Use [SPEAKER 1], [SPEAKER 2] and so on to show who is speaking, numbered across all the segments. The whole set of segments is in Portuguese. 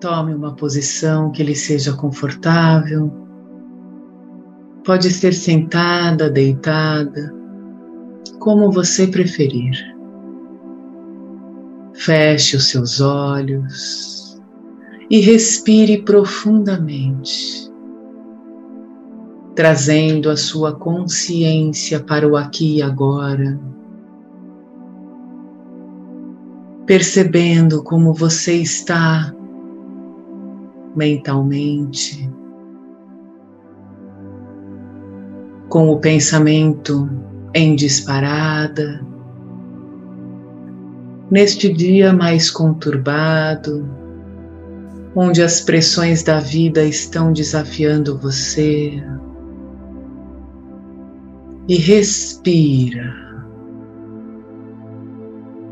[SPEAKER 1] Tome uma posição que lhe seja confortável. Pode ser sentada, deitada, como você preferir. Feche os seus olhos e respire profundamente, trazendo a sua consciência para o aqui e agora percebendo como você está mentalmente, com o pensamento em disparada, neste dia mais conturbado, onde as pressões da vida estão desafiando você. E respira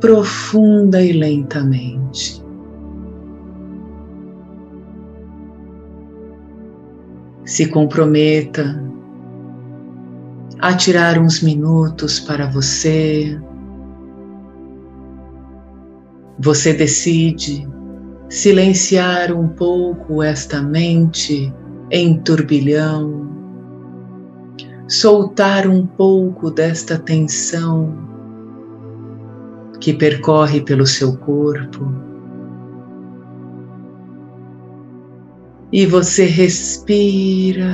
[SPEAKER 1] profunda e lentamente. Se comprometa a tirar uns minutos para você. Você decide silenciar um pouco esta mente em turbilhão, soltar um pouco desta tensão que percorre pelo seu corpo. E você respira,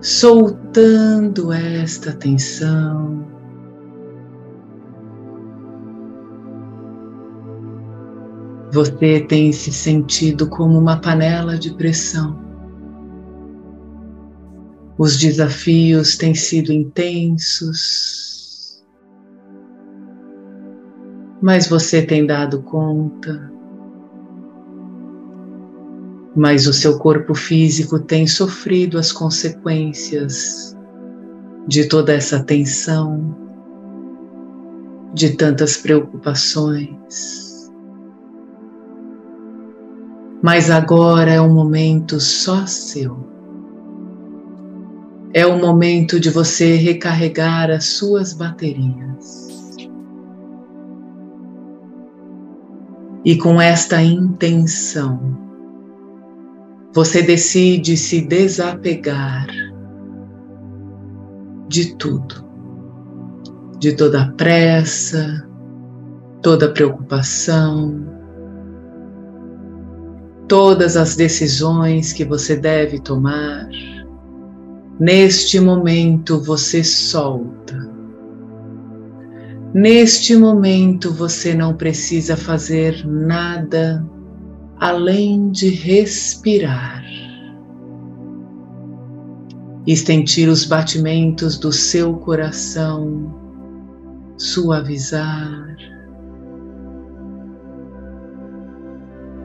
[SPEAKER 1] soltando esta tensão. Você tem se sentido como uma panela de pressão. Os desafios têm sido intensos, mas você tem dado conta. Mas o seu corpo físico tem sofrido as consequências de toda essa tensão, de tantas preocupações. Mas agora é um momento só seu. É o momento de você recarregar as suas baterias. E com esta intenção, você decide se desapegar de tudo, de toda a pressa, toda a preocupação, todas as decisões que você deve tomar. Neste momento você solta Neste momento você não precisa fazer nada além de respirar. E sentir os batimentos do seu coração suavizar.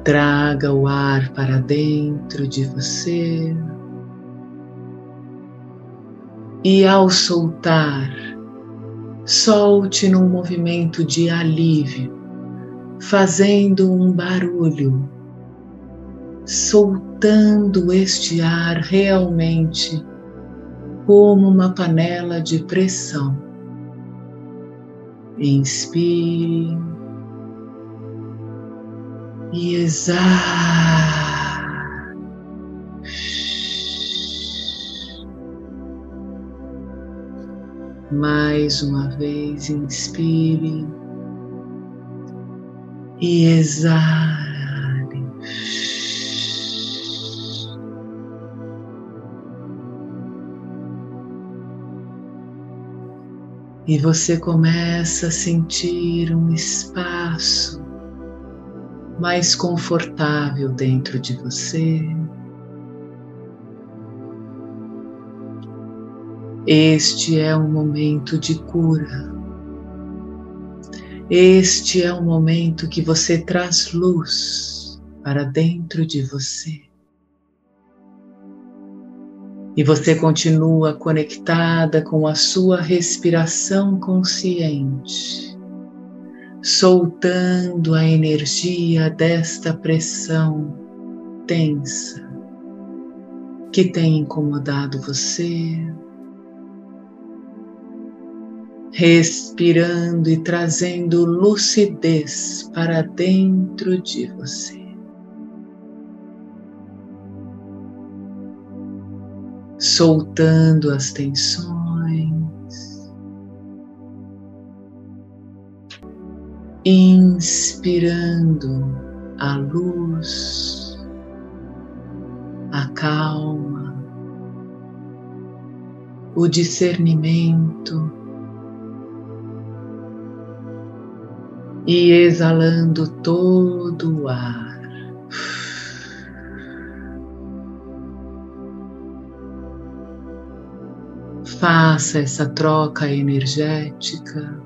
[SPEAKER 1] Traga o ar para dentro de você. E ao soltar, solte num movimento de alívio, fazendo um barulho, soltando este ar realmente como uma panela de pressão. Inspire e exale. Mais uma vez, inspire e exale. E você começa a sentir um espaço mais confortável dentro de você. Este é um momento de cura. Este é um momento que você traz luz para dentro de você. E você continua conectada com a sua respiração consciente, soltando a energia desta pressão tensa que tem incomodado você respirando e trazendo lucidez para dentro de você. Soltando as tensões, inspirando a luz, a calma, o discernimento e exalando todo o ar. Faça essa troca energética.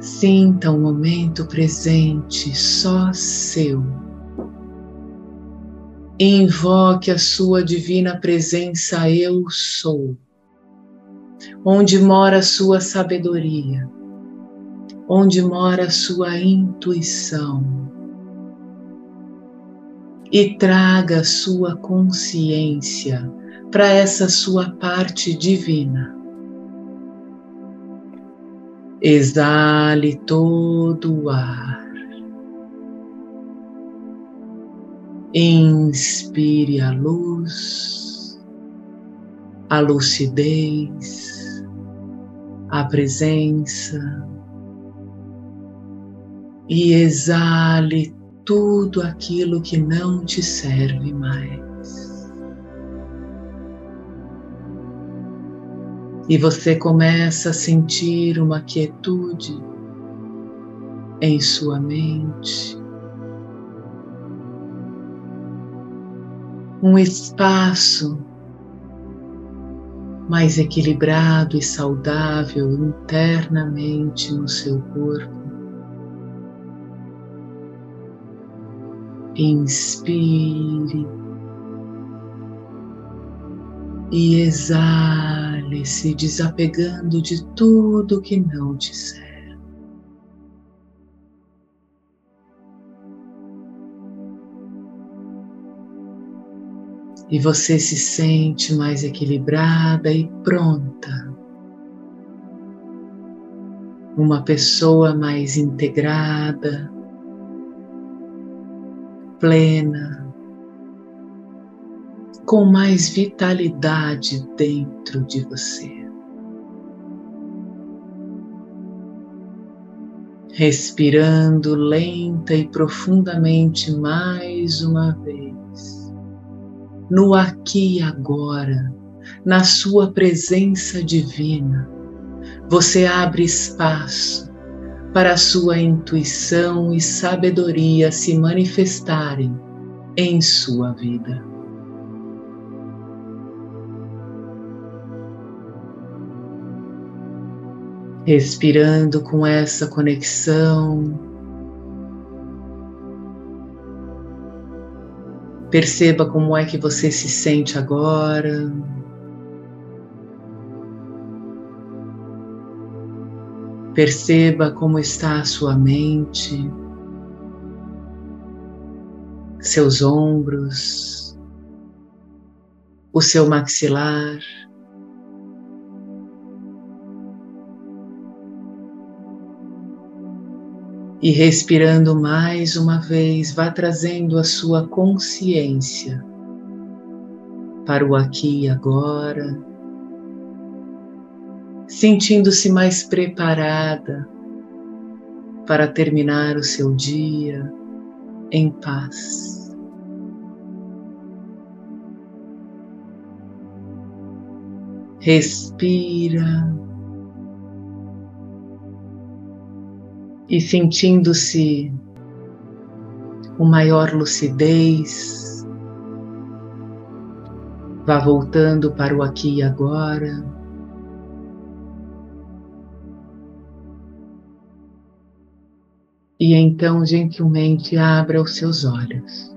[SPEAKER 1] Sinta o momento presente só seu. Invoque a sua divina presença, Eu sou onde mora a sua sabedoria, onde mora a sua intuição. E traga sua consciência para essa sua parte divina. Exale todo o ar. Inspire a luz, a lucidez, a presença e exale tudo aquilo que não te serve mais. E você começa a sentir uma quietude em sua mente, um espaço mais equilibrado e saudável internamente no seu corpo. Inspire e exale, se desapegando de tudo que não te serve. e você se sente mais equilibrada e pronta. Uma pessoa mais integrada, plena, com mais vitalidade dentro de você. Respirando lenta e profundamente mais uma vez no aqui e agora, na Sua presença divina, você abre espaço para sua intuição e sabedoria se manifestarem em sua vida. Respirando com essa conexão Perceba como é que você se sente agora. Perceba como está a sua mente, seus ombros, o seu maxilar. E respirando mais uma vez, vá trazendo a sua consciência para o aqui e agora, sentindo-se mais preparada para terminar o seu dia em paz. Respira. e sentindo-se com maior lucidez, vá voltando para o aqui e agora. E então gentilmente abra os seus olhos.